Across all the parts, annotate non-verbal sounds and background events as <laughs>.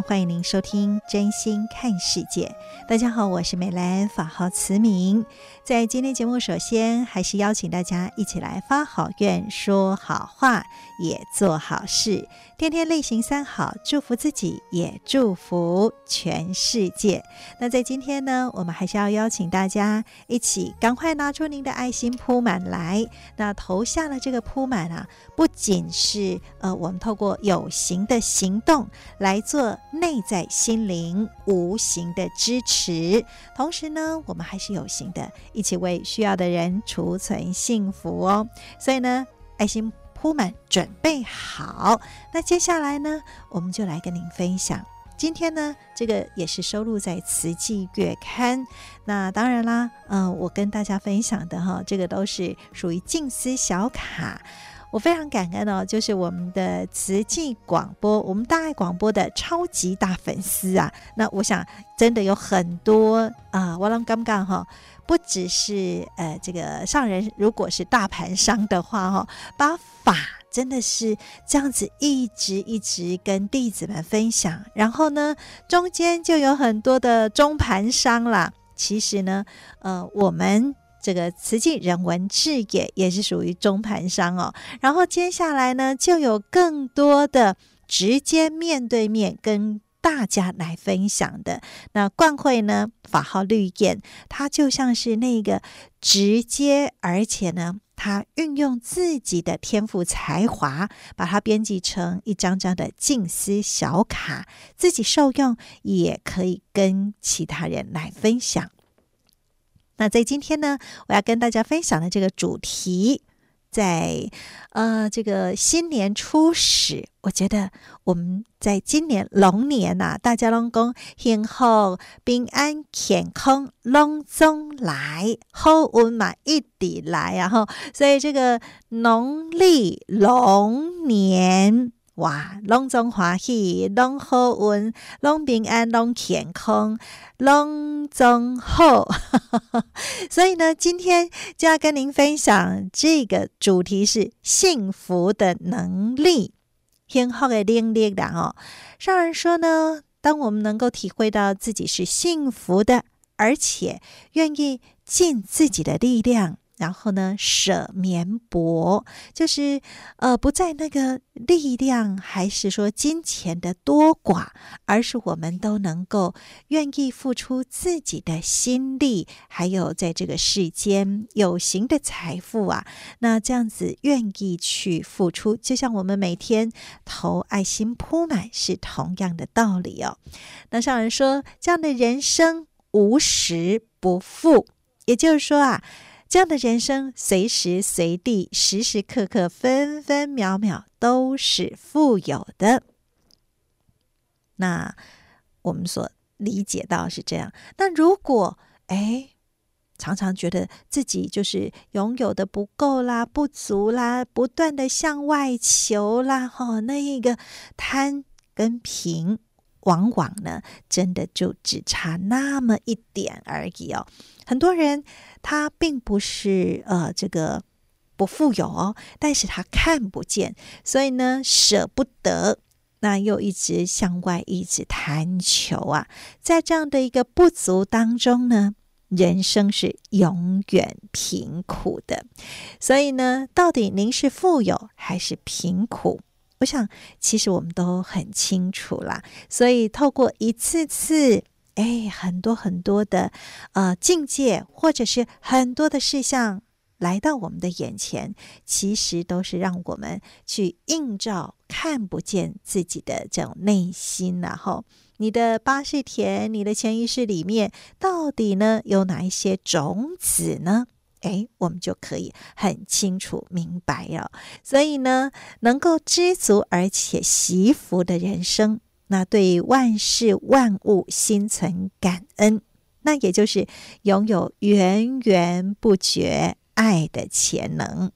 欢迎您收听《真心看世界》。大家好，我是美兰，法号慈明。在今天节目，首先还是邀请大家一起来发好愿、说好话，也做好事，天天例行三好，祝福自己，也祝福全世界。那在今天呢，我们还是要邀请大家一起赶快拿出您的爱心铺满来。那投下了这个铺满啊，不仅是呃，我们透过有形的行动。来做内在心灵无形的支持，同时呢，我们还是有形的，一起为需要的人储存幸福哦。所以呢，爱心铺满，准备好。那接下来呢，我们就来跟您分享。今天呢，这个也是收录在《慈济月刊》。那当然啦，嗯、我跟大家分享的哈，这个都是属于静思小卡。我非常感恩哦，就是我们的慈济广播，我们大爱广播的超级大粉丝啊。那我想真的有很多啊，我啷刚刚哈，不只是呃这个上人，如果是大盘商的话哈，把法真的是这样子一直一直跟弟子们分享，然后呢，中间就有很多的中盘商啦。其实呢，呃，我们。这个慈济人文志也也是属于中盘商哦，然后接下来呢，就有更多的直接面对面跟大家来分享的。那冠慧呢，法号绿燕，它就像是那个直接，而且呢，他运用自己的天赋才华，把它编辑成一张张的静思小卡，自己受用，也可以跟其他人来分享。那在今天呢，我要跟大家分享的这个主题，在呃这个新年初始，我觉得我们在今年龙年呐、大家拢讲幸福、平安、健康，龙中来，好运嘛一直来，然后所以这个农历龙年。哇，拢总欢喜，拢好运，拢平安，拢健康，拢总好。<laughs> 所以呢，今天就要跟您分享这个主题是幸福的能力，幸福的能力的哦。上人说呢，当我们能够体会到自己是幸福的，而且愿意尽自己的力量。然后呢，舍绵薄，就是呃，不在那个力量，还是说金钱的多寡，而是我们都能够愿意付出自己的心力，还有在这个世间有形的财富啊，那这样子愿意去付出，就像我们每天投爱心铺满是同样的道理哦。那上人说，这样的人生无时不富，也就是说啊。这样的人生，随时随地、时时刻刻、分分秒秒都是富有的。那我们所理解到是这样。那如果哎，常常觉得自己就是拥有的不够啦、不足啦，不断的向外求啦，哈、哦，那一个贪跟贫。往往呢，真的就只差那么一点而已哦。很多人他并不是呃这个不富有哦，但是他看不见，所以呢舍不得，那又一直向外一直贪求啊，在这样的一个不足当中呢，人生是永远贫苦的。所以呢，到底您是富有还是贫苦？我想，其实我们都很清楚啦。所以，透过一次次，哎，很多很多的呃境界，或者是很多的事项来到我们的眼前，其实都是让我们去映照看不见自己的这种内心，然后。你的巴士田，你的潜意识里面到底呢有哪一些种子呢？诶，我们就可以很清楚明白了。所以呢，能够知足而且惜福的人生，那对万事万物心存感恩，那也就是拥有源源不绝爱的潜能。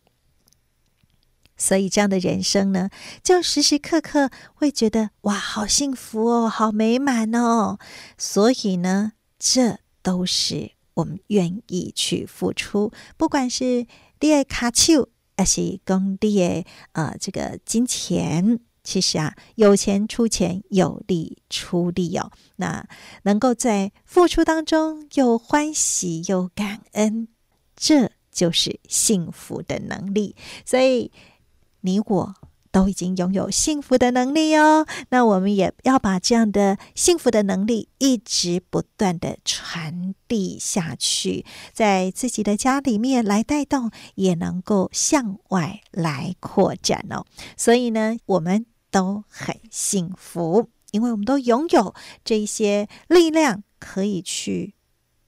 所以，这样的人生呢，就时时刻刻会觉得哇，好幸福哦，好美满哦。所以呢，这都是我们愿意去付出，不管是你的卡丘，还是工地的呃这个金钱，其实啊，有钱出钱，有力出力哦。那能够在付出当中又欢喜又感恩，这就是幸福的能力。所以。你我都已经拥有幸福的能力哦，那我们也要把这样的幸福的能力一直不断的传递下去，在自己的家里面来带动，也能够向外来扩展哦。所以呢，我们都很幸福，因为我们都拥有这一些力量，可以去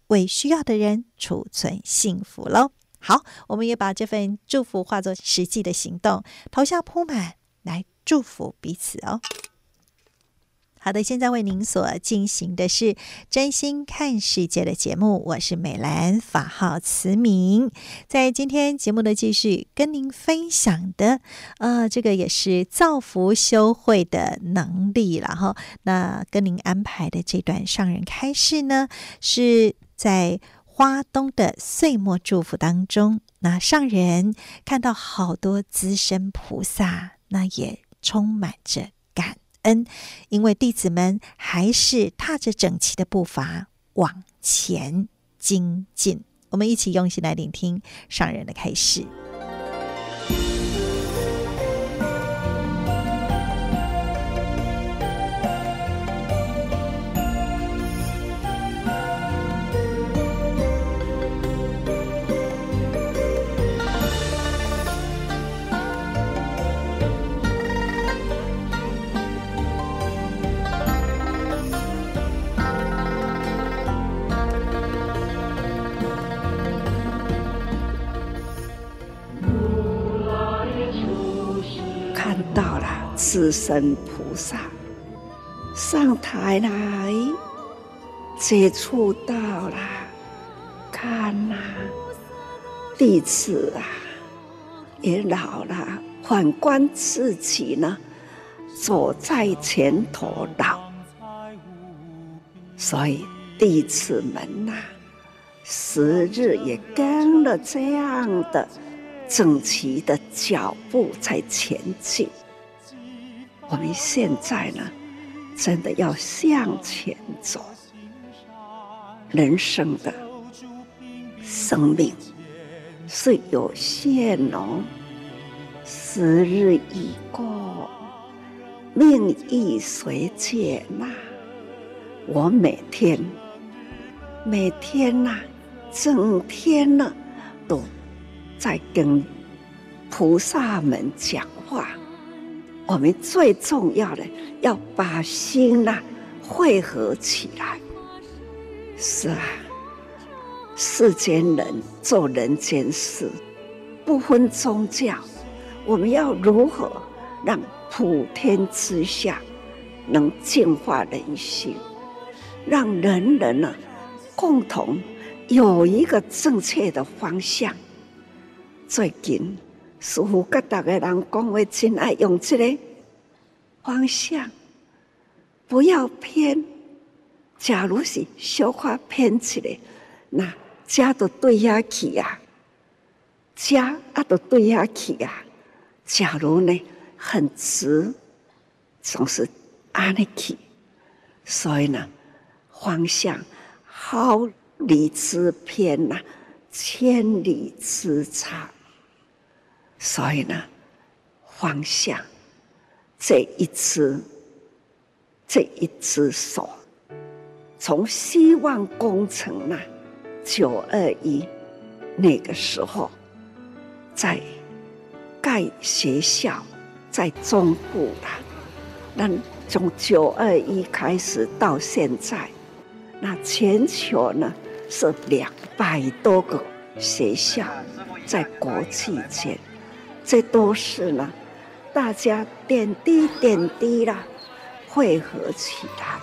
为需要的人储存幸福喽。好，我们也把这份祝福化作实际的行动，头像铺满来祝福彼此哦。好的，现在为您所进行的是真心看世界的节目，我是美兰，法号慈明。在今天节目的继续跟您分享的，呃，这个也是造福修慧的能力，然后那跟您安排的这段上人开示呢，是在。花东的岁末祝福当中，那上人看到好多资深菩萨，那也充满着感恩，因为弟子们还是踏着整齐的步伐往前精进。我们一起用心来聆听上人的开示。资深菩萨上台来，接触到了，看呐、弟子啊，也老了，反观自己呢，走在前头老，所以弟子们呐、时日也跟了这样的整齐的脚步在前进。我们现在呢，真的要向前走。人生的生命是有限哦，时日已过，命亦随减呐。我每天每天呐、整天呢，都在跟菩萨们讲话。我们最重要的要把心呐汇合起来。是啊，世间人做人间事，不分宗教，我们要如何让普天之下能净化人心，让人人呢共同有一个正确的方向？最近。师父跟大家人讲话，真爱用这个方向，不要偏。假如是小可偏起来，那家都对下去呀，家啊都对下去呀。假如呢很直，总是安尼去。所以呢，方向毫厘之偏呐，千里之差。所以呢，方向这一支这一支手，从希望工程那九二一那个时候，在盖学校，在中部的，那从九二一开始到现在，那全球呢是两百多个学校在国际间，这都是呢。大家点滴点滴啦，汇合起来，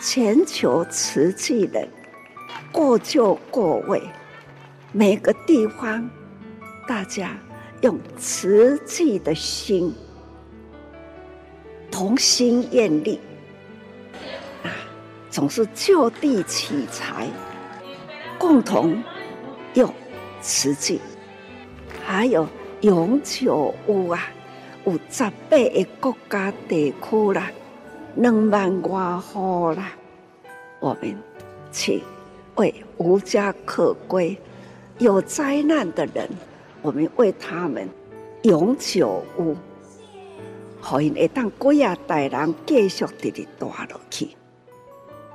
全球慈济人各就各位，每个地方大家用慈济的心，同心愿力啊，总是就地取材，共同用慈济，还有永久有啊。有十八个国家地区啦，两万多户啦，我们去为无家可归、有灾难的人，我们为他们永久有，好因会当几啊代人继续地地住落去，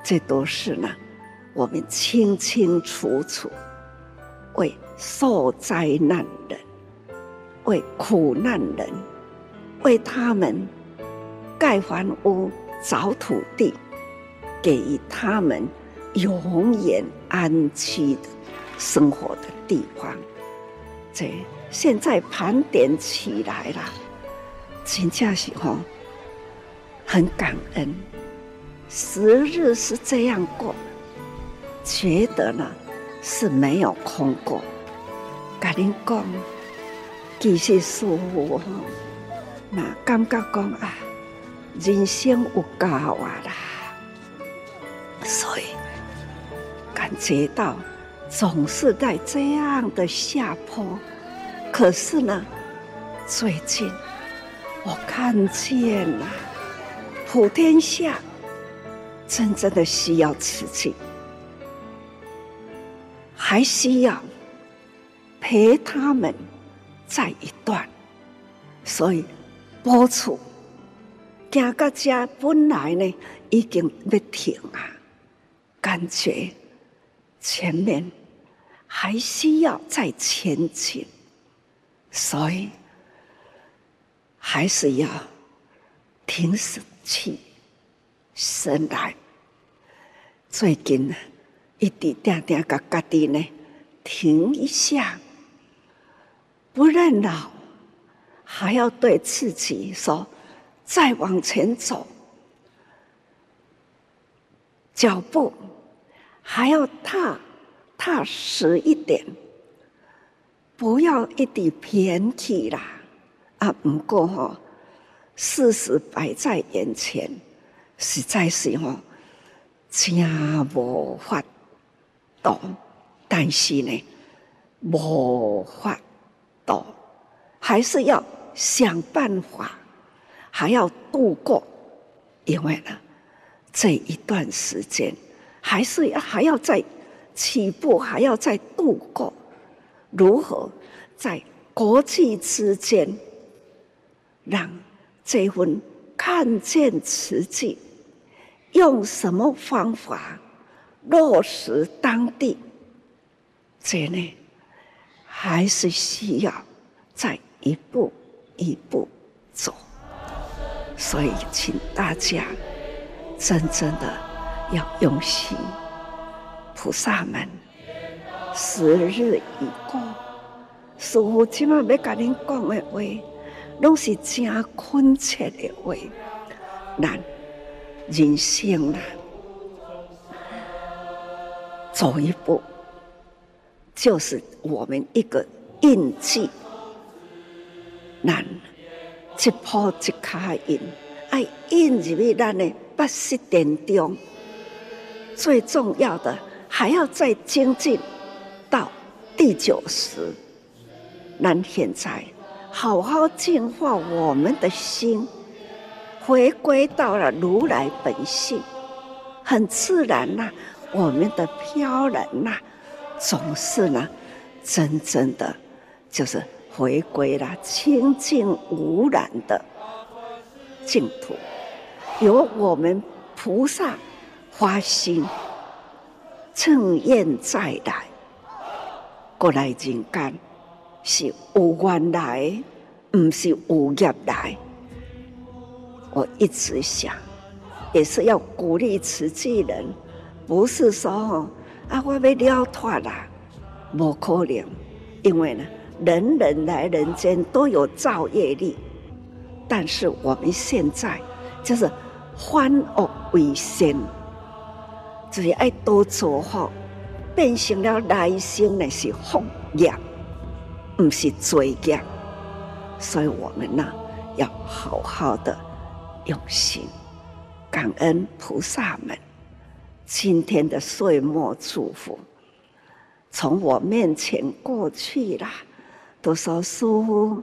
这都是呢，我们清清楚楚为受灾难人、为苦难人。为他们盖房屋、找土地，给予他们永远安居的生活的地方。这现在盘点起来了，真的是吼很感恩，时日是这样过，觉得呢是没有空过。跟您讲，其实舒服哈。那感觉讲啊，人生有够啊啦，所以感觉到总是在这样的下坡。可是呢，最近我看见了，普天下真正的需要慈济，还需要陪他们再一段，所以。播出，行到这本来呢已经要停啊，感觉前面还需要再前进，所以还是要停起身来。最近呢，一直定定个家己呢，停一下，不认老。还要对自己说：“再往前走，脚步还要踏踏实一点，不要一直偏去啦。”啊，不过哈，事实摆在眼前，实在是哈，真无法懂，但是呢，无法度，还是要。想办法，还要度过，因为呢，这一段时间还是要还要再起步，还要再度过。如何在国际之间，让这份看见慈济，用什么方法落实当地？这呢，还是需要再一步。一步走，所以请大家真正的要用心。菩萨们，时日已过，师父今晚要跟您讲的话，拢是真恳切的话。难人生啊，走一步，就是我们一个印记。难，一破一脚印，爱印入去咱的八识田中。最重要的，还要再精进到第九识。咱现在好好净化我们的心，回归到了如来本性，很自然呐、我们的飘然呐、总是呢，真正的就是。回归了清净无染的净土，由我们菩萨发心，乘愿再来，过来人间是有缘来，不是有业来。我一直想，也是要鼓励慈济人，不是说啊，我要了脱啦，不可能，因为呢，人人来人间都有造业力，但是我们现在就是反恶为先，就是爱多做好，变成了来生的是福业，不是罪业，所以我们呢，要好好的。用心感恩菩萨们今天的岁末祝福，从我面前过去了，都说师父，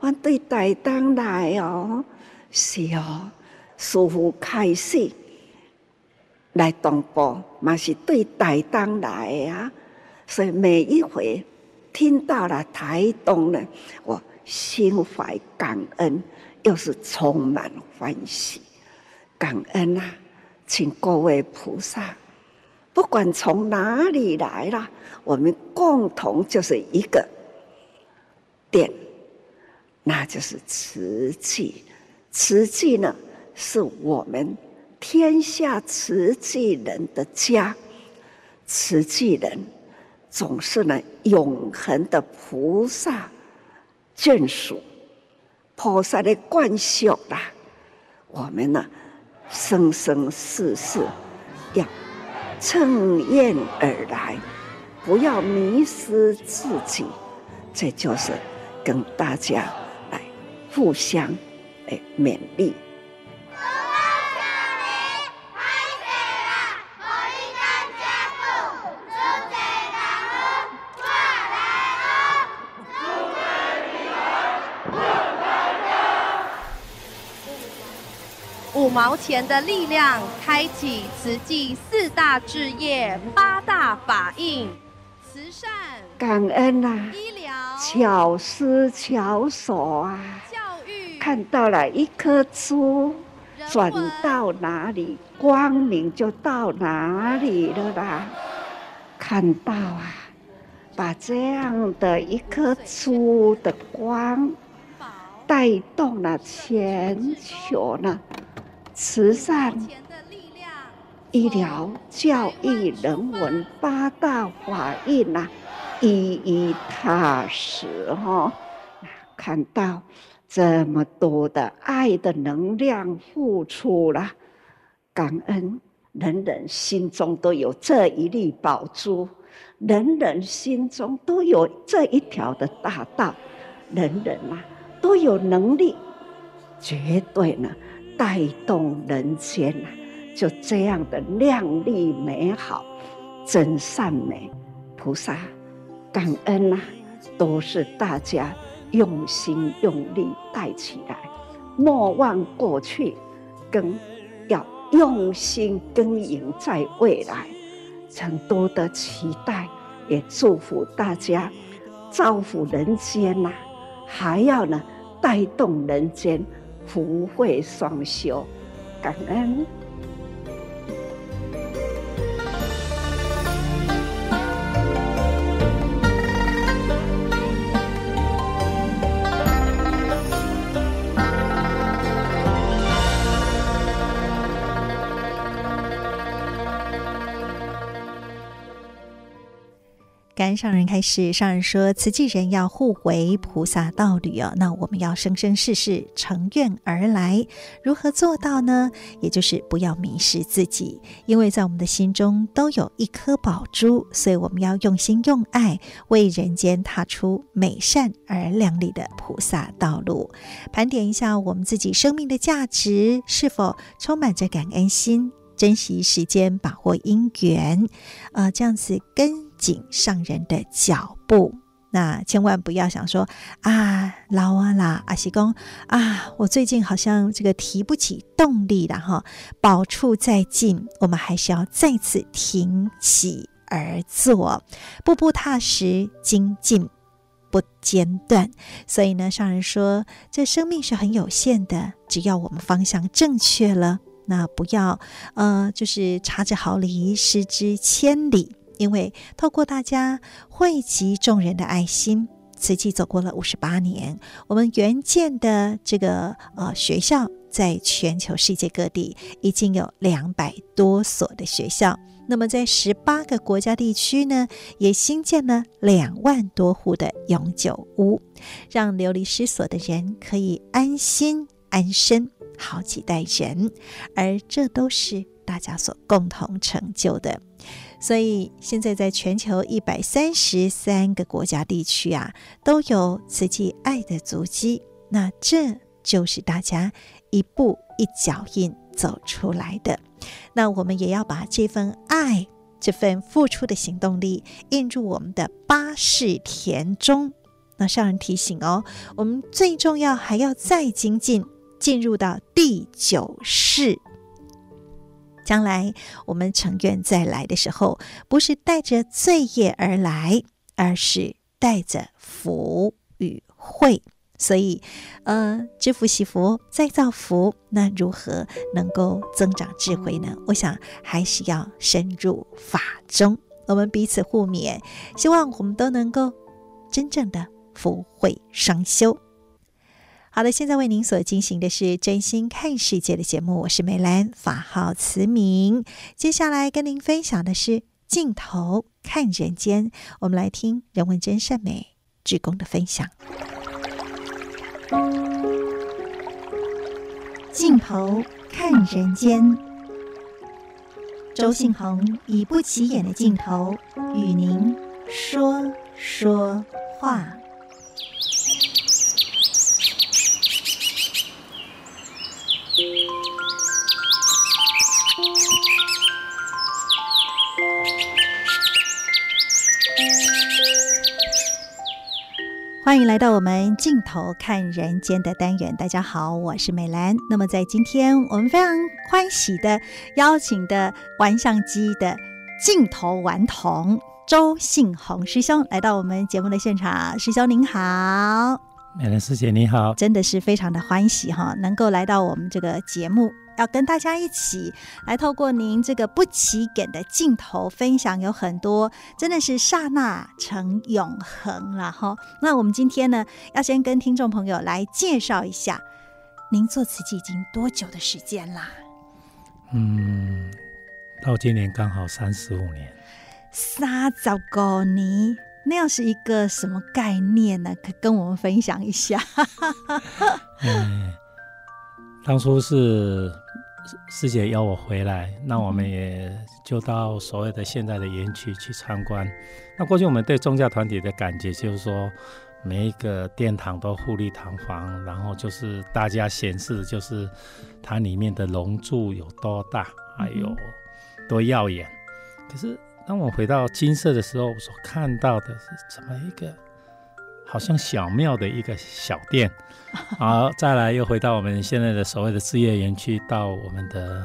我对台东来哦，是哦，师父开始来东部，嘛是对台东来啊，所以每一回听到了台东呢，我心怀感恩。又是充满欢喜、感恩啊！请各位菩萨，不管从哪里来啦，我们共同就是一个点，那就是慈济。慈济呢，是我们天下慈济人的家。慈济人总是呢，永恒的菩萨眷属。菩萨的灌输啦，我们呢，生生世世要趁愿而来，不要迷失自己。这就是跟大家来互相哎勉励。五毛钱的力量，开启慈济四大志业、八大法印：慈善、感恩啊，医疗、巧思巧手啊，教育。看到了一颗珠，转到哪里，光明就到哪里了啦。看到啊，把这样的一颗珠的光，带动了全球呢。慈善、医疗、教育、人文八大法印呐，一一踏实哈。看到这么多的爱的能量付出了，感恩人人心中都有这一粒宝珠，人人心中都有这一条的大道，人人呐都有能力，绝对呢。带动人间呐，就这样的亮丽美好，真善美，菩萨感恩呐，都是大家用心用力带起来，莫忘过去，更要用心耕耘在未来，很多的期待，也祝福大家造福人间呐，还要呢带动人间。福慧双修，感恩。上人开始，上人说：“慈济人要互为菩萨道侣哦，那我们要生生世世乘愿而来，如何做到呢？也就是不要迷失自己，因为在我们的心中都有一颗宝珠，所以我们要用心用爱，为人间踏出美善而亮丽的菩萨道路。盘点一下我们自己生命的价值，是否充满着感恩心，珍惜时间，把握因缘，呃，这样子跟。”紧上人的脚步，那千万不要想说啊，老啊啦，阿西公啊，我最近好像这个提不起动力了哈。宝处再近，我们还是要再次挺起而坐，步步踏实，精进不间断。所以呢，上人说，这生命是很有限的，只要我们方向正确了，那不要呃，就是差之毫厘，失之千里。因为透过大家惠及众人的爱心，慈济走过了五十八年，我们援建的这个呃学校，在全球世界各地已经有两百多所的学校。那么在十八个国家地区呢，也新建了两万多户的永久屋，让流离失所的人可以安心安身好几代人，而这都是大家所共同成就的。所以现在在全球一百三十三个国家地区啊，都有慈济爱的足迹。那这就是大家一步一脚印走出来的。那我们也要把这份爱、这份付出的行动力印入我们的八世田中。那上人提醒哦，我们最重要还要再精进，进入到第九世。将来我们成愿再来的时候，不是带着罪业而来，而是带着福与慧。所以，呃，知福惜福，再造福，那如何能够增长智慧呢？我想还是要深入法中，我们彼此互勉，希望我们都能够真正的福慧双修。好的，现在为您所进行的是真心看世界的节目，我是美兰，法号慈明。接下来跟您分享的是镜头看人间，我们来听人文真善美志工的分享。镜头看人间，周信宏以不起眼的镜头与您说说话。欢迎来到我们镜头看人间的单元。大家好，我是美兰。那么在今天，我们非常欢喜的邀请的玩相机的镜头顽童周信宏师兄来到我们节目的现场。师兄您好，美兰师姐你好，真的是非常的欢喜哈，能够来到我们这个节目。要跟大家一起来透过您这个不起眼的镜头分享，有很多真的是刹那成永恒了哈。那我们今天呢，要先跟听众朋友来介绍一下，您做瓷器已经多久的时间啦？嗯，到今年刚好三十五年。三十五年，那样是一个什么概念呢？可跟我们分享一下。<laughs> 嗯，当初是。师姐邀我回来，那我们也就到所谓的现在的园区去参观。那过去我们对宗教团体的感觉就是说，每一个殿堂都富丽堂皇，然后就是大家显示就是它里面的龙柱有多大，还有多耀眼。可是当我回到金色的时候，我所看到的是怎么一个？好像小庙的一个小店，<laughs> 好，再来又回到我们现在的所谓的置业园区，到我们的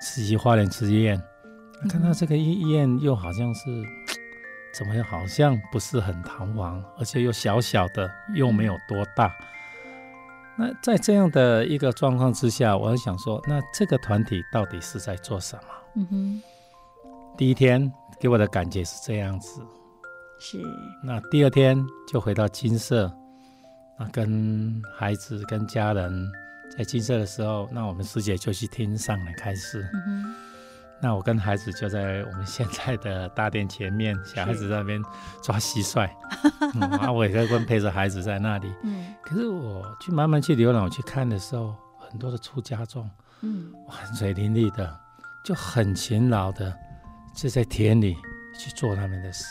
慈济花莲慈济院，看到这个医院又好像是 <tsk> 怎么样，好像不是很堂皇，而且又小小的，又没有多大。那在这样的一个状况之下，我想说，那这个团体到底是在做什么？嗯哼，第一天给我的感觉是这样子。是，那第二天就回到金色，那跟孩子、跟家人在金色的时候，那我们师姐就去听上人开示。嗯，那我跟孩子就在我们现在的大殿前面，小孩子在那边抓蟋蟀，<laughs> 嗯，啊，我也在跟陪着孩子在那里。嗯，可是我去慢慢去浏览，我去看的时候，很多的出家众，嗯，汗水淋漓的，就很勤劳的就在田里去做他们的事。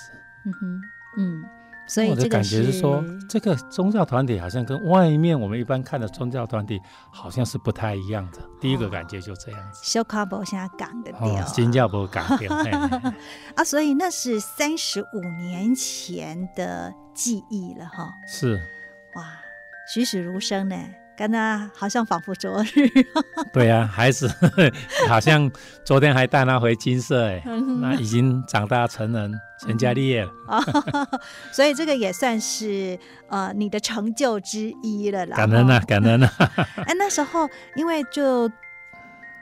嗯哼，嗯，所以我的感觉是说，这个宗教团体好像跟外面我们一般看的宗教团体好像是不太一样的。哦、第一个感觉就这样子。小卡宝现在港的掉，新加坡港掉。<laughs> 啊，所以那是三十五年前的记忆了哈。是，哇，栩栩如生呢。刚刚好像仿佛昨日。对呀、啊，孩子 <laughs> 好像昨天还带他回金色哎，那已经长大成人，成家立业了。哦、<laughs> 所以这个也算是呃你的成就之一了啦。感恩啊，感恩啊。<laughs> 哎，那时候因为就。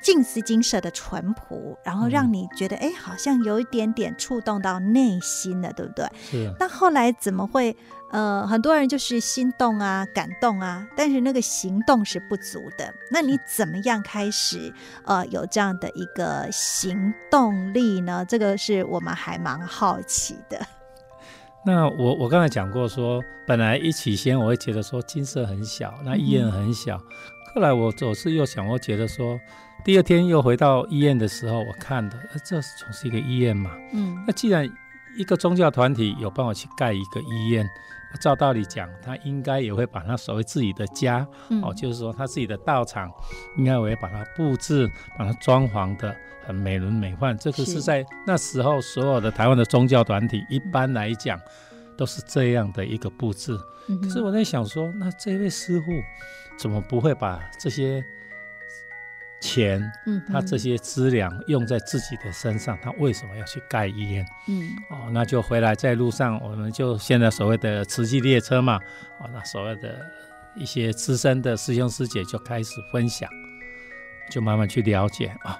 近思金舍的淳朴，然后让你觉得哎、嗯，好像有一点点触动到内心了，对不对？是。那后来怎么会？呃，很多人就是心动啊，感动啊，但是那个行动是不足的。那你怎么样开始呃有这样的一个行动力呢？这个是我们还蛮好奇的。<laughs> 那我我刚才讲过说，本来一起先我会觉得说金色很小，那医院很小。嗯、后来我总是又想，我觉得说。第二天又回到医院的时候，我看的，呃，这总是一个医院嘛。嗯，那既然一个宗教团体有办法去盖一个医院，照道理讲，他应该也会把他所谓自己的家，嗯、哦，就是说他自己的道场，应该也会把它布置，把它装潢的很美轮美奂。这个是在那时候所有的台湾的宗教团体一般来讲都是这样的一个布置。嗯、可是我在想说，那这位师傅怎么不会把这些？钱，嗯，他这些资粮用在自己的身上，他为什么要去盖医院？嗯，哦，那就回来在路上，我们就现在所谓的慈济列车嘛，哦，那所谓的一些资深的师兄师姐就开始分享，就慢慢去了解啊，哦，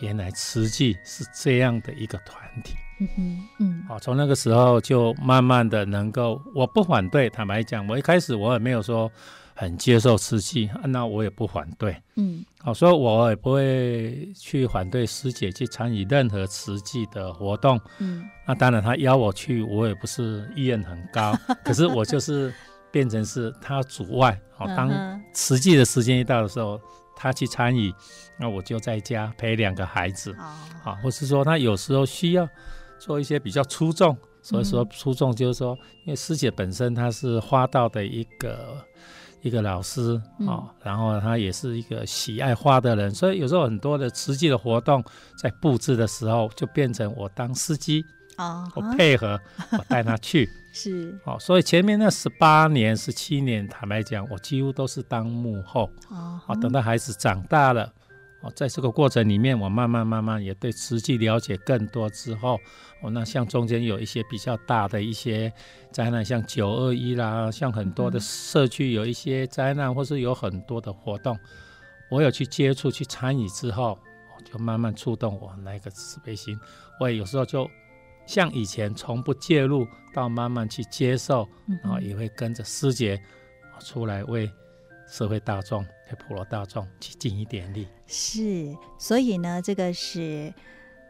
原来慈济是这样的一个团体。嗯哼，嗯，好，从那个时候就慢慢的能够，我不反对，坦白讲，我一开始我也没有说。很接受慈济，那我也不反对。嗯，好，所以我也不会去反对师姐去参与任何慈济的活动。嗯，那当然她邀我去，我也不是意愿很高。<laughs> 可是我就是变成是她主外。好，当慈济的时间一到的时候，他去参与，那我就在家陪两个孩子。好，或是说他有时候需要做一些比较出众，所以说出众就是说，因为师姐本身她是花道的一个。一个老师啊、然后他也是一个喜爱花的人，所以有时候很多的实际的活动在布置的时候，就变成我当司机啊，我配合，我带他去。<laughs> 是，哦，所以前面那十八年、十七年，坦白讲，我几乎都是当幕后啊、哦，等到孩子长大了。在这个过程里面，我慢慢慢慢也对实际了解更多之后，哦，那像中间有一些比较大的一些灾难，像九二一啦，像很多的社区有一些灾难，或是有很多的活动，我有去接触、去参与之后，就慢慢触动我那个慈悲心。我也有时候就像以前从不介入，到慢慢去接受，然后也会跟着师姐出来为社会大众。给普罗大众去尽一点力，是，所以呢，这个是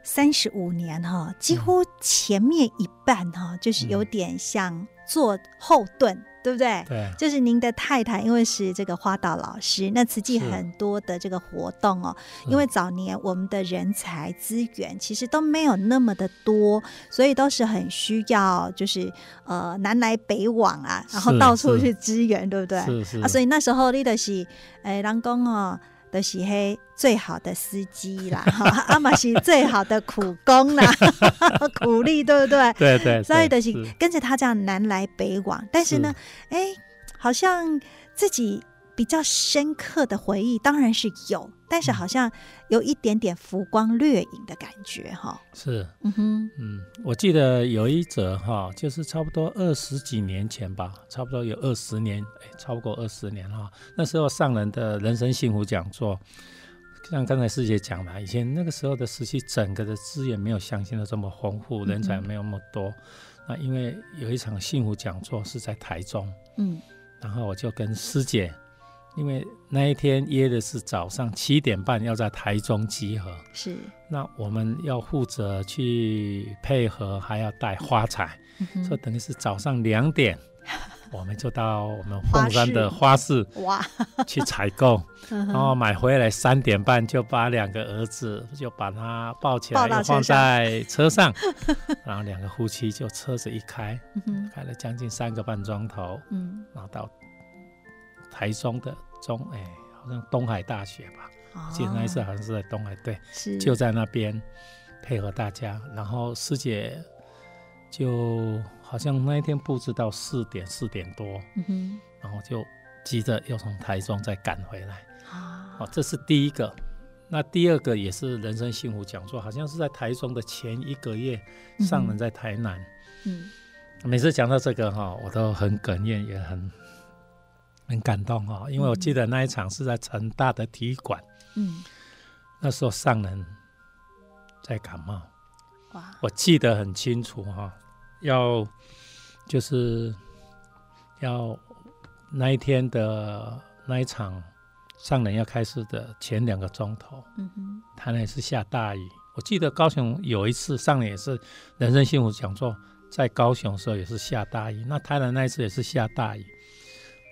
三十五年哈，几乎前面一半哈，嗯，就是有点像做后盾。对不对？对，就是您的太太，因为是这个花道老师，那慈济很多的这个活动哦，因为早年我们的人才资源其实都没有那么的多，所以都是很需要，就是呃南来北往啊，然后到处去支援，对不对？是是啊，所以那时候你就是哎，人工哦。都是嘿最好的司机啦，<laughs> 哈，阿玛是最好的苦工啦，<laughs> 苦力，对不对？对对，所以就是跟着他这样南来北往，但是呢，哎，好像自己。比较深刻的回忆当然是有，但是好像有一点点浮光掠影的感觉哈。是，嗯哼，嗯，我记得有一则哈，就是差不多二十几年前吧，差不多有二十年，哎，超过二十年哈。那时候上人的人生幸福讲座，像刚才师姐讲的，以前那个时候的时期，整个的资源没有像现在这么丰富，人才没有那么多。那因为有一场幸福讲座是在台中，嗯，然后我就跟师姐。因为那一天约的是早上七点半要在台中集合，是。那我们要负责去配合，还要带花材，嗯，所以等于是早上两点，<laughs> 我们就到我们凤山的花市哇。去采购，<laughs> 然后买回来三点半就把两个儿子就把他抱起来，放在车上，<laughs> 然后两个夫妻就车子一开，嗯、开了将近三个半钟头，嗯，然后到台中的。中哎，好像东海大学吧，哦、记得那一次好像是在东海，对，是就在那边配合大家。然后师姐就好像那一天布置到四点四点多，嗯哼，然后就急着要从台中再赶回来。啊，哦，这是第一个。那第二个也是人生幸福讲座，好像是在台中的前一个月，上人在台南。嗯，每次讲到这个哈，我都很哽咽，也很很感动哈，因为我记得那一场是在成大的体育馆。嗯，那时候上人在感冒。哇，我记得很清楚哈，要就是要那一天的那一场。上人要开始的前两个钟头，嗯哼，台南也是下大雨。我记得高雄有一次上人也是人生幸福讲座，在高雄的时候也是下大雨。那台南那一次也是下大雨。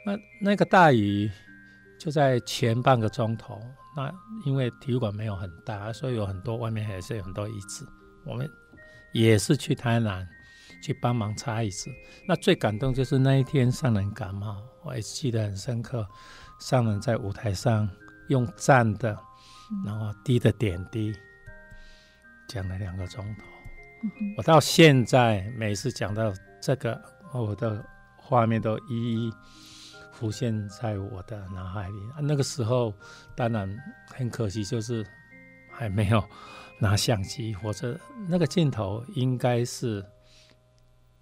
那那个大雨就在前半个钟头。那因为体育馆没有很大，所以有很多外面还是有很多椅子。我们也是去台南去帮忙擦椅子。那最感动就是那一天上人感冒，我也记得很深刻。上人在舞台上用站的，然后滴的点滴，讲了两个钟头。我到现在每次讲到这个，我的画面都一一浮现在我的脑海里。那个时候当然很可惜，就是还没有拿相机，或者那个镜头应该是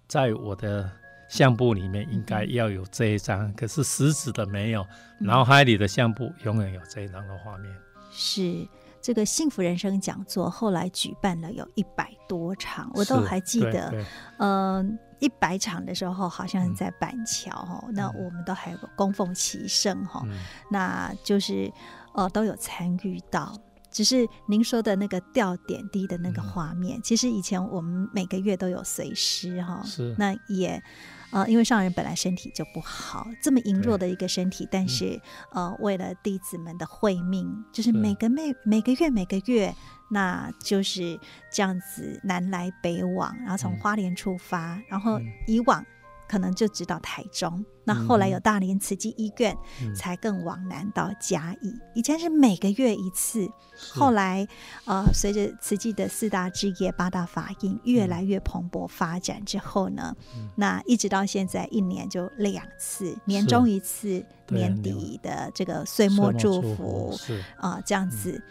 在我的。相簿里面应该要有这一张，可是实质的没有。脑海里的相簿永远有这一张的画面。是这个幸福人生讲座，后来举办了有一百多场，我都还记得。嗯，一百场的时候好像是在板桥哈，那我们都还有个供奉齐圣哈，那就是呃都有参与到。只是您说的那个掉点滴的那个画面，其实以前我们每个月都有随师哈，是。那也。呃，因为上人本来身体就不好，这么羸弱的一个身体，但是、嗯、呃，为了弟子们的慧命，就是每个每每个月每个月，那就是这样子南来北往，然后从花莲出发，嗯、然后以往。可能就直到台中，那后来有大连慈济医院，嗯、才更往南到嘉义。以前是每个月一次，后来呃，随着慈济的四大志业、八大法印越来越蓬勃发展之后呢，嗯、那一直到现在一年就两次，年终一次，年底的这个岁末祝福啊、呃，这样子。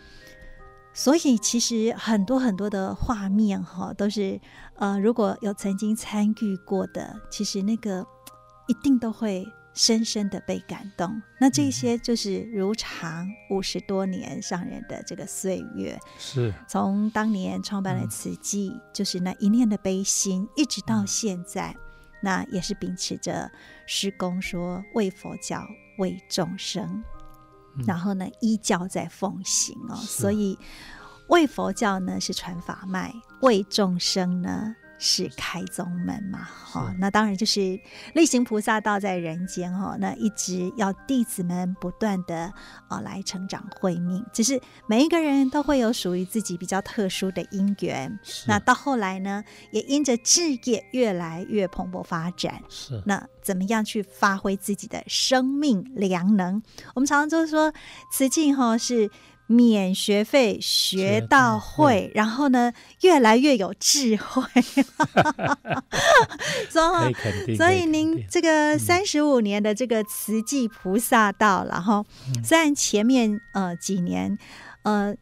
嗯所以其实很多很多的画面哈，都是呃，如果有曾经参与过的，其实那个一定都会深深的被感动。那这些就是如常五十多年上人的这个岁月，是从当年创办了慈济，就是那一念的悲心，一直到现在，那也是秉持着师公说为佛教为众生。然后呢，依教在奉行哦，所以为佛教呢是传法脉，为众生呢是开宗门嘛。哈、哦，那当然就是力行菩萨道在人间哈、哦，那一直要弟子们不断的啊、哦、来成长慧命。只是每一个人都会有属于自己比较特殊的因缘。那到后来呢，也因着志业越来越蓬勃发展。是那。怎么样去发挥自己的生命良能？我们常常就是说，慈济哈是免学费学到会，然后呢越来越有智慧。<laughs> 所以，所以您这个三十五年的这个慈济菩萨道，然后虽然前面呃几年呃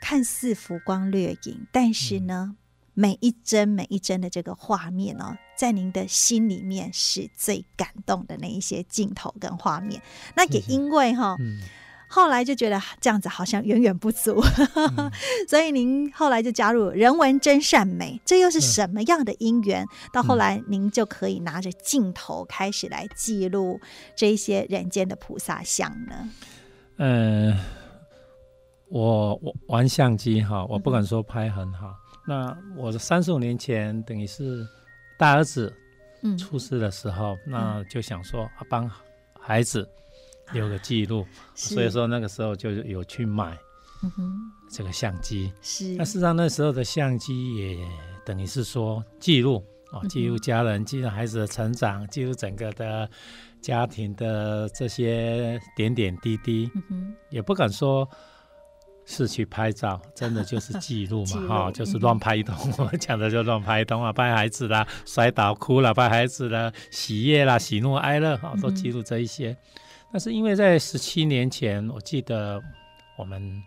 看似浮光掠影，但是呢。每一帧每一帧的这个画面哦，在您的心里面是最感动的那一些镜头跟画面。那也因为哈、哦，嗯、后来就觉得这样子好像远远不足，嗯、<laughs> 所以您后来就加入人文真善美。这又是什么样的因缘？嗯、到后来您就可以拿着镜头开始来记录这些人间的菩萨像呢？嗯、呃，我我玩相机哈，我不敢说拍很好。嗯那我的三十五年前，等于是大儿子出事的时候，嗯、那就想说啊，帮孩子留个记录，<laughs> 啊、所以说那个时候就有去买这个相机。是，那事实上那时候的相机也等于是说记录啊，记录家人，记录孩子的成长，记录整个的家庭的这些点点滴滴。也不敢说。是去拍照，真的就是记录嘛，<laughs> 哈、哦，就是乱拍一通。嗯、我讲的就乱拍一通啊，拍孩子啦，摔倒哭了，拍孩子啦，喜悦啦，喜怒哀乐，哈，都记录这一些。但是因为在十七年前，我记得我们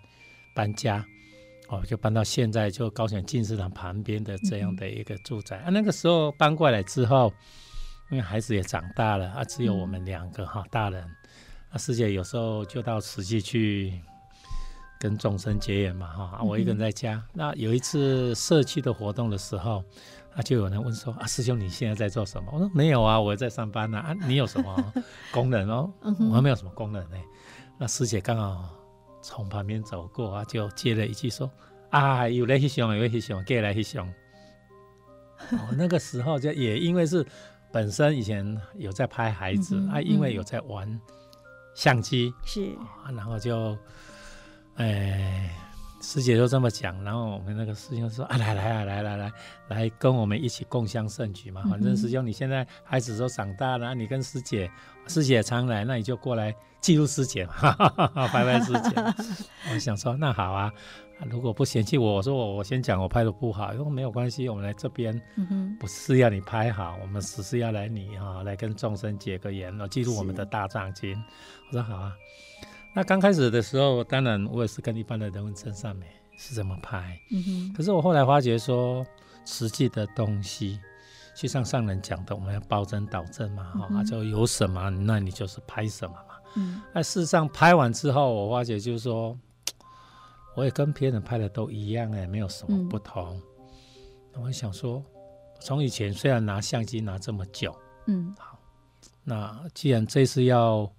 搬家，哦，就搬到现在就高雄静思堂旁边的这样的一个住宅。嗯、啊，那个时候搬过来之后，因为孩子也长大了啊，只有我们两个哈、大人。啊，师姐有时候就到实际去跟众生结缘嘛哈、我一个人在家。那有一次社区的活动的时候。啊，就有人问说啊，师兄你现在在做什么？我说没有啊，我在上班呢。啊，你有什么 <laughs> 功能哦？我还没有什么功能呢。那师姐刚好从旁边走过啊，就接了一句说啊，有来去想，有来去想，过来去想。哦，那个时候就也因为是本身以前有在拍孩子啊，因为有在玩相机是，然后就哎。师姐就这么讲，然后我们那个师兄说啊，来来啊，来来来来，跟我们一起共襄盛举嘛。反正师兄你现在孩子都长大了，你跟师姐，师姐常来，那你就过来记录师姐嘛，<laughs> 拍拍师姐。<laughs> 我想说那好啊，如果不嫌弃我，我说我我先讲我拍的不好，因为没有关系，我们来这边不是要你拍好，我们只是要来你哈来跟众生结个缘，记录我们的大藏经。我说好啊。那刚开始的时候，当然我也是跟一般的人文真善美是这么拍，嗯哼。可是我后来发觉说，实际的东西，就像上人讲的，我们要包真导正嘛，哈、就有什么，那你就是拍什么嘛。嗯。那事实上拍完之后，我发觉就是说，我也跟别人拍的都一样，哎，没有什么不同。那、嗯、我想说，从以前虽然拿相机拿这么久，嗯，好，那既然这次要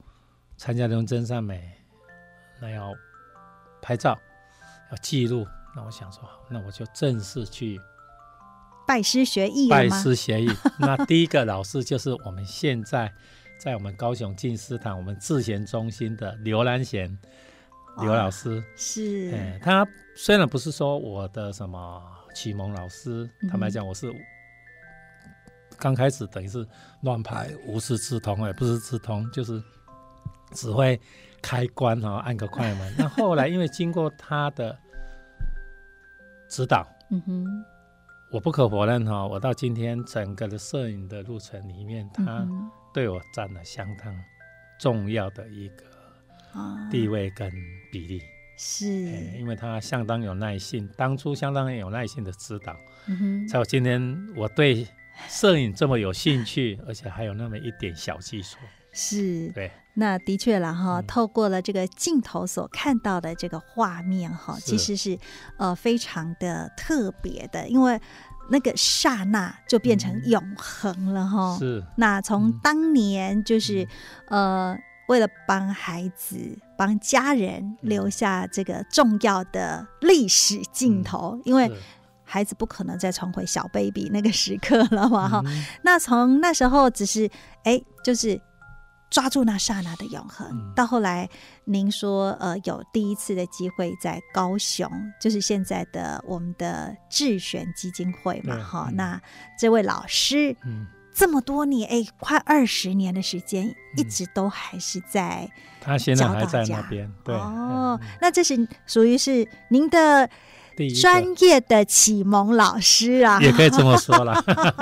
参加人文真善美。那要拍照，要记录，那我想说，好那我就正式去拜师学艺。拜师学艺，<laughs> 那第一个老师就是我们现在在我们高雄静思堂我们智贤中心的刘兰贤刘老师。是，哎，他虽然不是说我的什么启蒙老师，坦白讲，我是刚开始等于是乱排，无师自通，也不是自通，就是只会。开关哈，按个快门。<laughs> 那后来因为经过他的指导，嗯哼，我不可否认哈，我到今天整个的摄影的路程里面，他对我占了相当重要的一个地位跟比例。是，因为他相当有耐心，当初相当有耐心的指导，嗯哼，才有今天我对摄影这么有兴趣，而且还有那么一点小技术。是，对。那的确了哈，透过了这个镜头所看到的这个画面哈，嗯、其实是呃非常的特别的，因为那个刹那就变成永恒了哈。是。那从当年就是、嗯、呃为了帮孩子、帮家人留下这个重要的历史镜头，嗯、因为孩子不可能再重回小 baby 那个时刻了嘛哈。嗯、那从那时候只是哎就是。抓住那刹那的永恒。嗯、到后来，您说，呃，有第一次的机会在高雄，就是现在的我们的智选基金会嘛，哈、嗯。那这位老师，嗯，这么多年，哎，快二十年的时间，嗯、一直都还是在，他现在还在那边，对。哦，嗯、那这是属于是您的。专业的启蒙老师啊，也可以这么说了，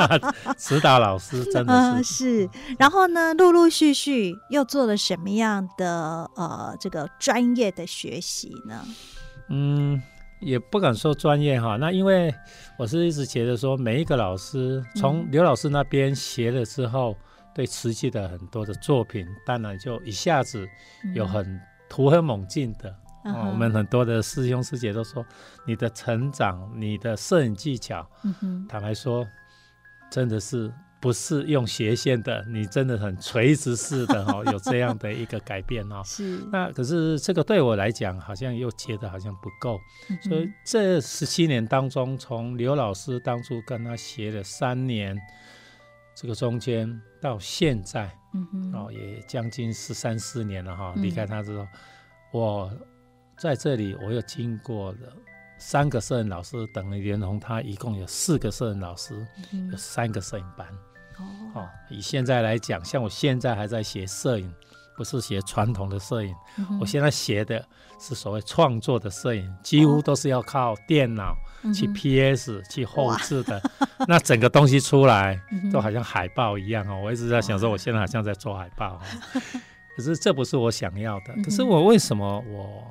<laughs> 指导老师真的是、呃、是。然后呢，陆陆续续又做了什么样的呃这个专业的学习呢？嗯，也不敢说专业哈。那因为我是一直觉得说，每一个老师从刘老师那边学了之后，嗯、对瓷器的很多的作品，当然就一下子有很突飞猛进的。哦，我们很多的师兄师姐都说，你的成长，你的摄影技巧，坦白说，真的是不是用斜线的，你真的很垂直式的哈，<laughs> 有这样的一个改变哦。<laughs> 是。那可是这个对我来讲，好像又觉得好像不够。所以这十七年当中，从刘老师当初跟他学了三年，这个中间到现在，嗯哼，哦，也将近十三四年了哈。离开他之后，嗯、我。在这里，我又经过了三个摄影老师，等于连同他一共有四个摄影老师，有三个摄影班。哦，以现在来讲，像我现在还在学摄影，不是学传统的摄影，我现在学的是所谓创作的摄影，几乎都是要靠电脑去 PS 去后置的，<laughs> 那整个东西出来都好像海报一样哦。我一直在想说，我现在好像在做海报。<laughs> 可是这不是我想要的。可是我为什么我？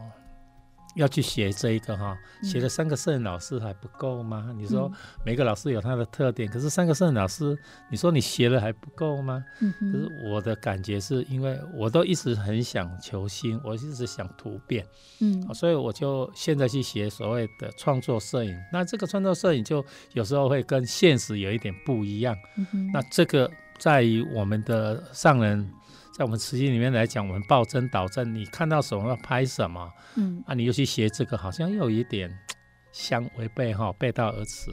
要去学这一个哈，学了三个摄影老师还不够吗？你说每个老师有他的特点，可是三个摄影老师，你说你学了还不够吗？可是我的感觉是因为我都一直很想求新，我一直想突变，嗯，所以我就现在去学所谓的创作摄影。那这个创作摄影就有时候会跟现实有一点不一样。那这个在于我们的上人。在我们瓷器里面来讲，我们抱真导正，你看到什么要拍什么，嗯，啊，你又去学这个，好像又有一点相违背哈，背道而驰。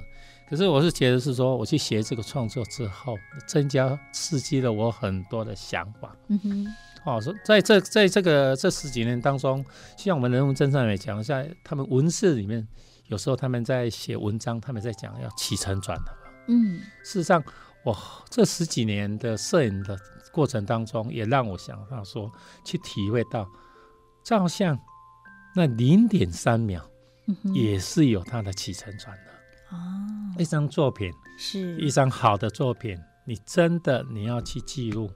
可是我是觉得是说，我去学这个创作之后，增加刺激了我很多的想法。嗯哼，哦，说在这在这个这十几年当中，像我们人文真善美讲，一下他们文字里面，有时候他们在写文章，他们在讲要起承转合。嗯，事实上，我这十几年的摄影的。过程当中也让我想到说，去体会到照相那零点三秒，也是有它的起承转合。哦，一张作品是一张好的作品，你真的你要去记录。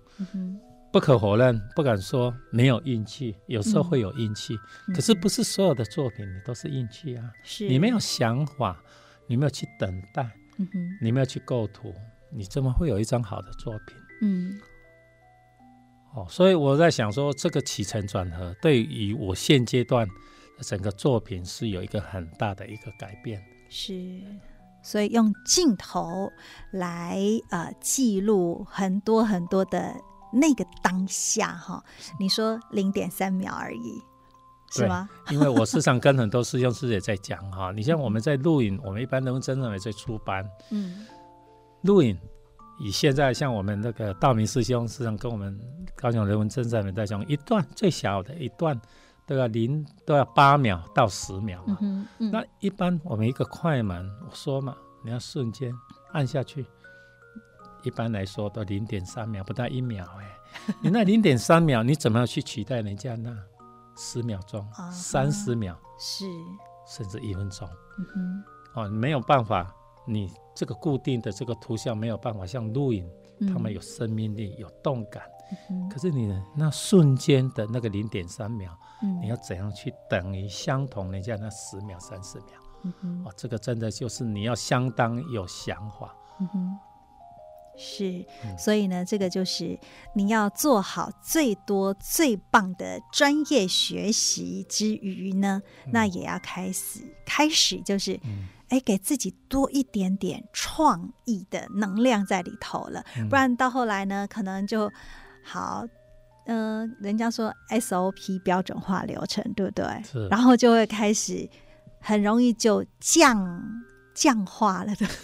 不可否认，不敢说没有运气，有时候会有运气。可是不是所有的作品你都是运气啊。是你没有想法，你没有去等待，你没有去构图，你怎么会有一张好的作品？嗯。哦，所以我在想说，这个起承转合对于我现阶段整个作品是有一个很大的一个改变。是，所以用镜头来呃记录很多很多的那个当下哈。你说零点三秒而已，是吗？因为我时常跟很多师兄师姐在讲哈，你像我们在录影，我们一般都真正的在出班，嗯，录影。以现在像我们那个道明师兄，实际上跟我们高雄人文真善美在讲，一段最小的一段都要零都要八秒到十秒嘛。嗯嗯、那一般我们一个快门，我说嘛，你要瞬间按下去，一般来说都零点三秒，不到一秒哎、欸。你那零点三秒，你怎么样去取代人家那十秒钟、三十、啊、秒？是，甚至一分钟。嗯哼，哦，没有办法，你。这个固定的这个图像没有办法像录影，他们有生命力、有动感。嗯、可是你那瞬间的那个零点三秒，嗯、你要怎样去等于相同人家那十秒、三十秒？嗯哦，这个真的就是你要相当有想法。嗯哼，是，所以呢，这个就是你要做好最多最棒的专业学习之余呢，嗯、那也要开始开始就是。嗯哎，给自己多一点点创意的能量在里头了，不然到后来呢，可能就好，嗯、呃，人家说 SOP 标准化流程，对不对？是。然后就会开始很容易就降降化了的。<laughs>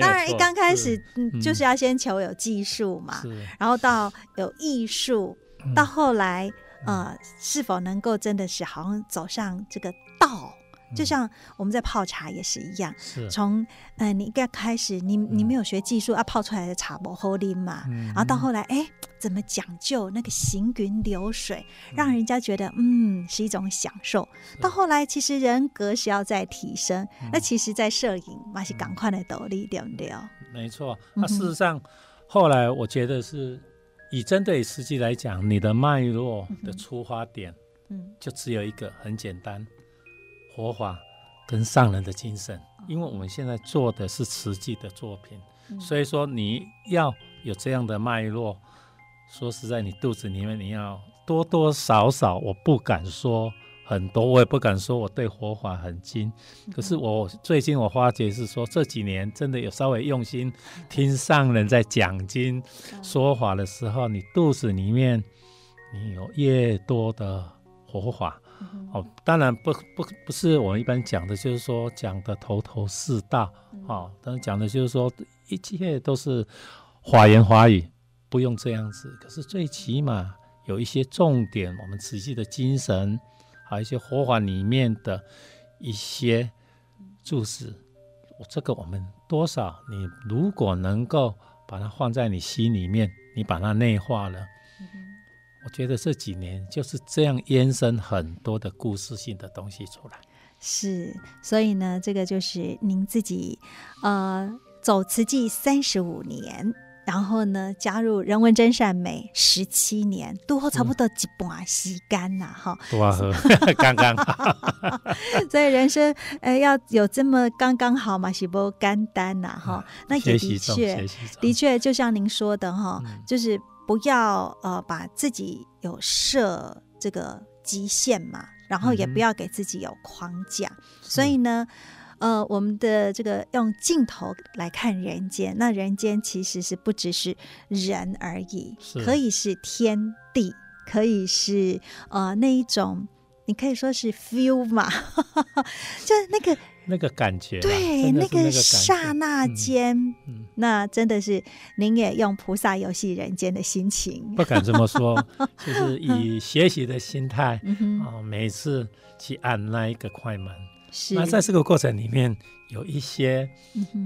当然，一刚开始嗯，就是要先求有技术嘛，然后到有艺术，到后来呃，是否能够真的是好像走上这个道？就像我们在泡茶也是一样，从呃你一开始你你没有学技术啊，泡出来的茶不好啉嘛，然后到后来哎怎么讲究那个行云流水，让人家觉得嗯是一种享受。到后来其实人格是要再提升，那其实，在摄影嘛是赶快的斗力对不对？没错，那事实上后来我觉得是以针对实际来讲，你的脉络的出发点，嗯，就只有一个很简单。佛法跟上人的精神，因为我们现在做的是实际的作品，所以说你要有这样的脉络。说实在，你肚子里面你要多多少少，我不敢说很多，我也不敢说我对佛法很精。可是我最近我发觉是说，这几年真的有稍微用心听上人在讲经说法的时候，你肚子里面你有越多的佛法。哦，当然不不不是我们一般讲的，就是说讲的头头是道，哦，当然讲的就是说一切都是华言华语，不用这样子。可是最起码有一些重点，我们慈济的精神，还有一些佛法里面的一些注释，这个我们多少你如果能够把它放在你心里面，你把它内化了。我觉得这几年就是这样延伸很多的故事性的东西出来。是，所以呢，这个就是您自己，呃，走慈济三十五年，然后呢，加入人文真善美十七年，都差不多一半时间呐，哈，多喝，<laughs> 刚刚好。所以人生，呃，要有这么刚刚好嘛，是不简单呐，哈。那也的确，的确，就像您说的哈，就是不要呃把自己有设这个极限嘛，然后也不要给自己有框架。所以呢。呃，我们的这个用镜头来看人间，那人间其实是不只是人而已，可以是天地，可以是呃那一种，你可以说是 feel 嘛，<laughs> 就是那个那个感觉，对，那个刹那间，那真的是您也用菩萨游戏人间的心情，不敢这么说，<laughs> 就是以学习的心态啊、每次去按那一个快门。是。那在这个过程里面，有一些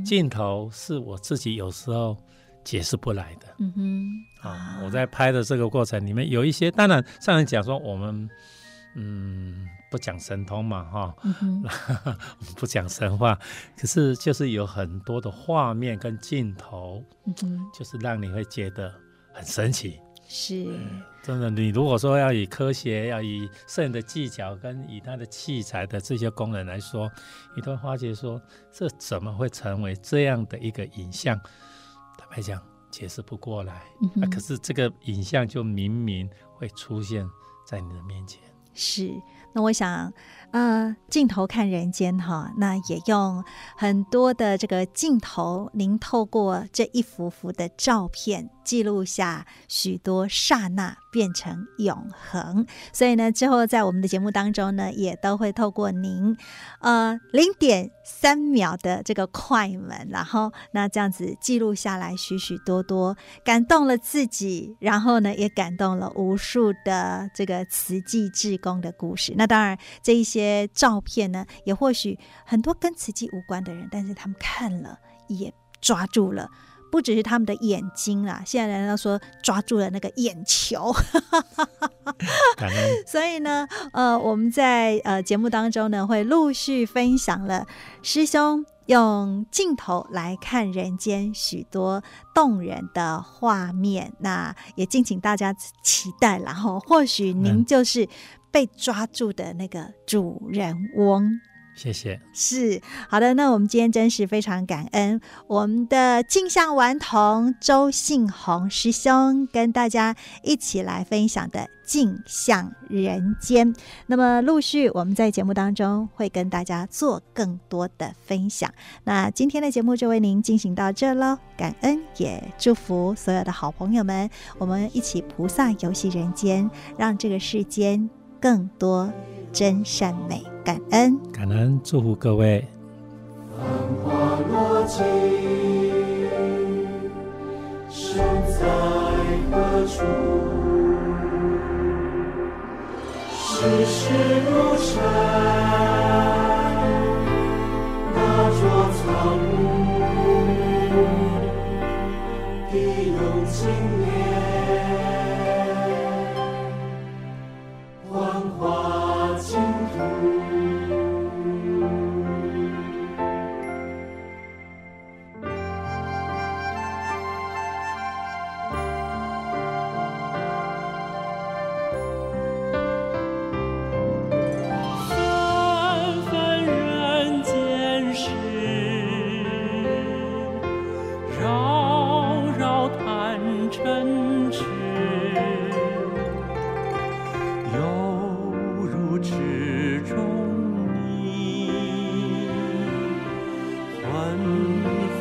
镜头是我自己有时候解释不来的。嗯哼，啊，我在拍的这个过程里面，有一些当然上人讲说我们嗯不讲神通嘛，哈，<laughs> 不讲神话，可是就是有很多的画面跟镜头，嗯，就是让你会觉得很神奇。是。真的，你如果说要以科学、要以摄影的技巧跟以它的器材的这些功能来说，你都会发觉说，这怎么会成为这样的一个影像？坦白讲，解释不过来。嗯啊，可是这个影像就明明会出现在你的面前。是，那我想。呃，镜头看人间哈，那也用很多的这个镜头，您透过这一幅幅的照片记录下许多刹那，变成永恒。所以呢，之后在我们的节目当中呢，也都会透过您呃零点三秒的这个快门，然后那这样子记录下来许许多多感动了自己，然后呢也感动了无数的这个慈济志工的故事。那当然这一些。些照片呢，也或许很多跟慈济无关的人，但是他们看了也抓住了，不只是他们的眼睛啦，现在人都说抓住了那个眼球。<laughs> <laughs> 所以呢，呃，我们在呃节目当中呢，会陆续分享了师兄用镜头来看人间许多动人的画面，那也敬请大家期待，然后或许您就是。被抓住的那个主人翁，谢谢。是好的，那我们今天真是非常感恩我们的镜像顽童周信宏师兄跟大家一起来分享的镜像人间。那么陆续我们在节目当中会跟大家做更多的分享。那今天的节目就为您进行到这喽，感恩也祝福所有的好朋友们，我们一起菩萨游戏人间，让这个世间。更多真善美，感恩，感恩，祝福各位。繁花落尽，身在何处？世事如尘，那座草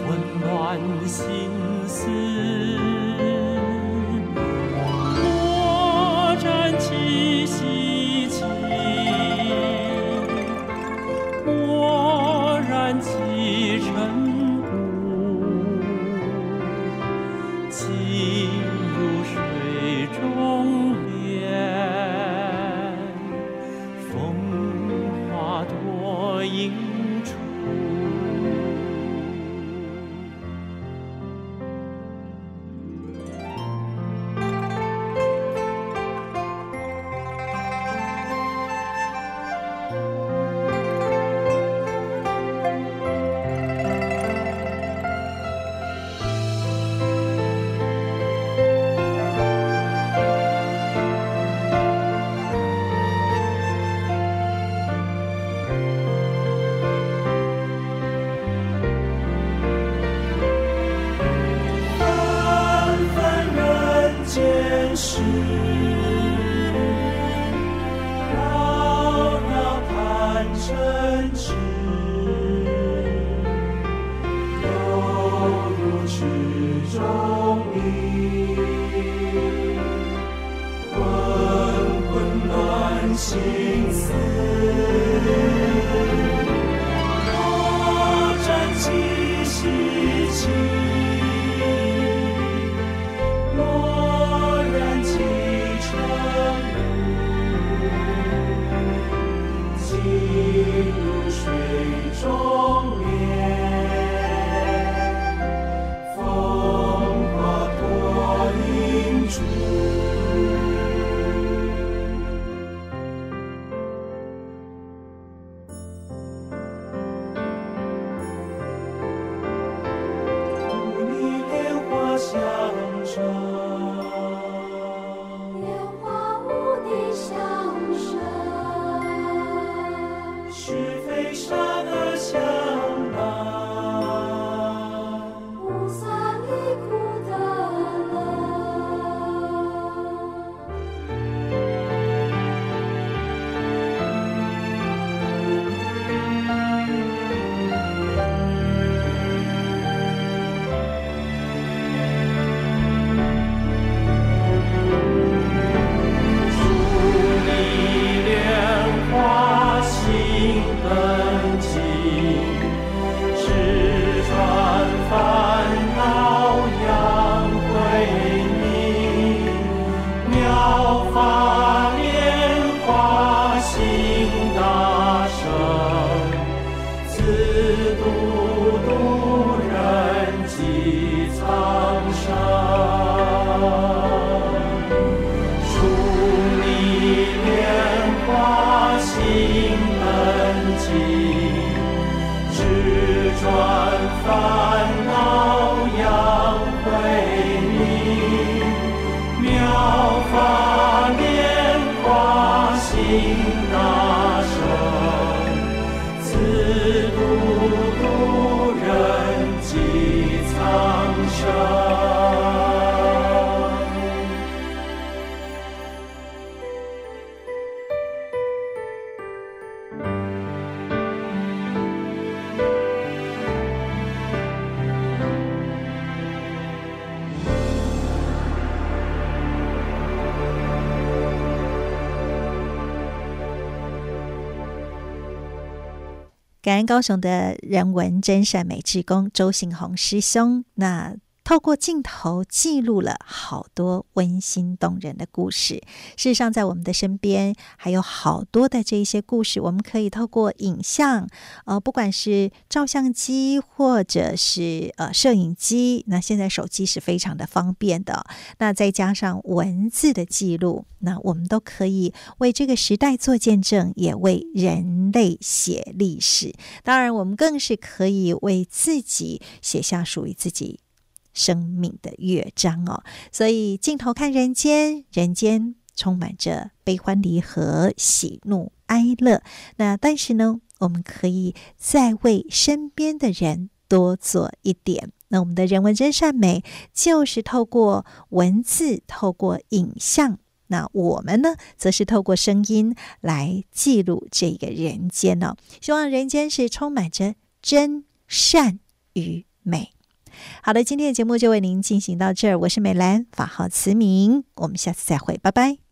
混乱心思。感恩高雄的人文真善美志工周信宏师兄，那。透过镜头记录了好多温馨动人的故事。事实上，在我们的身边还有好多的这一些故事，我们可以透过影像，呃，不管是照相机或者是呃摄影机，那现在手机是非常的方便的。那再加上文字的记录，那我们都可以为这个时代做见证，也为人类写历史。当然，我们更是可以为自己写下属于自己。生命的乐章哦，所以镜头看人间，人间充满着悲欢离合、喜怒哀乐。那但是呢，我们可以再为身边的人多做一点。那我们的人文真善美，就是透过文字、透过影像。那我们呢，则是透过声音来记录这个人间哦。希望人间是充满着真善与美。好的，今天的节目就为您进行到这儿。我是美兰，法号慈明，我们下次再会，拜拜。